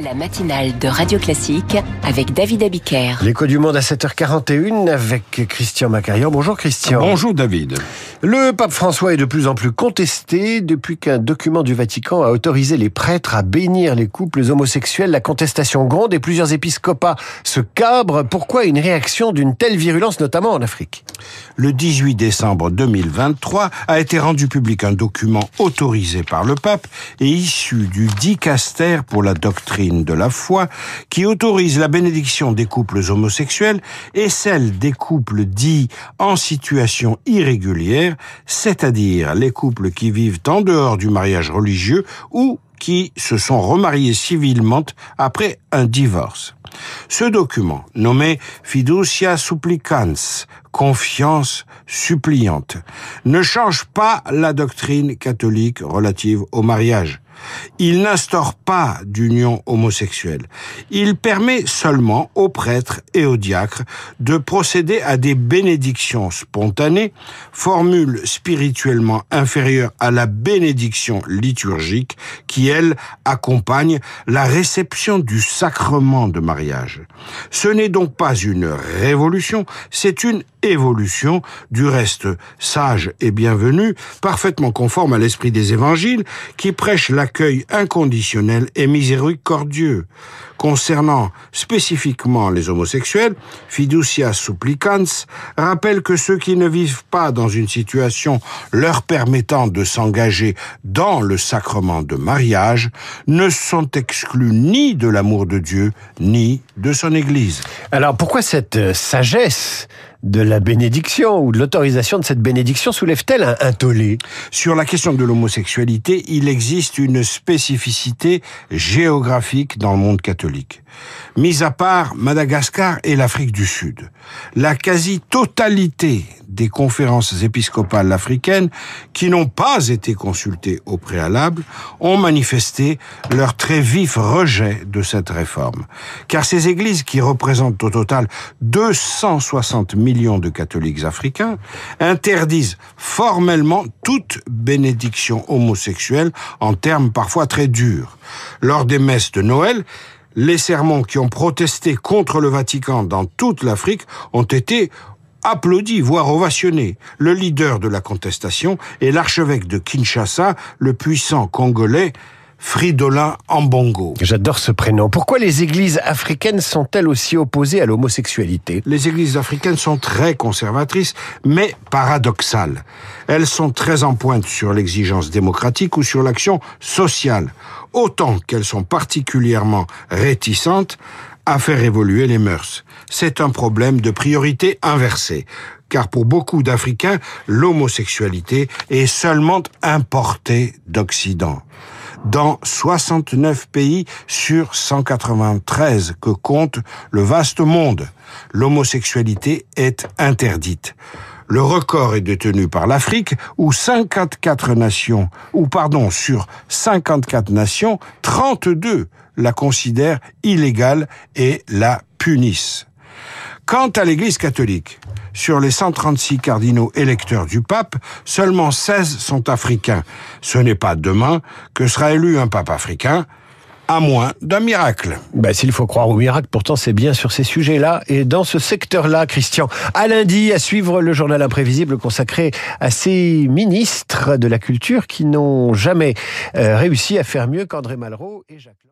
La matinale de Radio Classique avec David Abiker. L'écho du monde à 7h41 avec Christian Macarian. Bonjour Christian. Bonjour David. Le pape François est de plus en plus contesté depuis qu'un document du Vatican a autorisé les prêtres à bénir les couples homosexuels. La contestation gronde et plusieurs épiscopats se cabrent. Pourquoi une réaction d'une telle virulence, notamment en Afrique? Le 18 décembre 2023 a été rendu public un document autorisé par le pape et issu du dicaster pour la doctrine de la foi qui autorise la bénédiction des couples homosexuels et celle des couples dits en situation irrégulière, c'est-à-dire les couples qui vivent en dehors du mariage religieux ou qui se sont remariés civilement après un divorce. Ce document, nommé Fiducia Supplicans, confiance suppliante, ne change pas la doctrine catholique relative au mariage. Il n'instaure pas d'union homosexuelle. Il permet seulement aux prêtres et aux diacres de procéder à des bénédictions spontanées, formule spirituellement inférieure à la bénédiction liturgique qui, elle, accompagne la réception du sacrement de mariage. Ce n'est donc pas une révolution, c'est une évolution, du reste sage et bienvenue, parfaitement conforme à l'esprit des évangiles, qui prêche l'accueil inconditionnel et miséricordieux. Concernant spécifiquement les homosexuels, Fiducia Supplicans rappelle que ceux qui ne vivent pas dans une situation leur permettant de s'engager dans le sacrement de mariage ne sont exclus ni de l'amour de Dieu, ni de son Église. Alors pourquoi cette sagesse de la bénédiction ou de l'autorisation de cette bénédiction soulève-t-elle un, tollé? Sur la question de l'homosexualité, il existe une spécificité géographique dans le monde catholique. Mis à part Madagascar et l'Afrique du Sud, la quasi-totalité des conférences épiscopales africaines qui n'ont pas été consultées au préalable ont manifesté leur très vif rejet de cette réforme. Car ces églises qui représentent au total 260 de catholiques africains interdisent formellement toute bénédiction homosexuelle en termes parfois très durs. Lors des messes de Noël, les sermons qui ont protesté contre le Vatican dans toute l'Afrique ont été applaudi, voire ovationné. Le leader de la contestation est l'archevêque de Kinshasa, le puissant congolais Fridolin Ambongo. J'adore ce prénom. Pourquoi les églises africaines sont-elles aussi opposées à l'homosexualité? Les églises africaines sont très conservatrices, mais paradoxales. Elles sont très en pointe sur l'exigence démocratique ou sur l'action sociale, autant qu'elles sont particulièrement réticentes à faire évoluer les mœurs. C'est un problème de priorité inversée, car pour beaucoup d'Africains, l'homosexualité est seulement importée d'Occident dans 69 pays sur 193 que compte le vaste monde. L'homosexualité est interdite. Le record est détenu par l'Afrique où 54 nations, ou pardon, sur 54 nations, 32 la considèrent illégale et la punissent. Quant à l'Église catholique, sur les 136 cardinaux électeurs du pape, seulement 16 sont africains. Ce n'est pas demain que sera élu un pape africain, à moins d'un miracle. Ben, S'il faut croire au miracle, pourtant c'est bien sur ces sujets-là et dans ce secteur-là, Christian. À lundi, à suivre le journal imprévisible consacré à ces ministres de la culture qui n'ont jamais euh, réussi à faire mieux qu'André Malraux et Jacques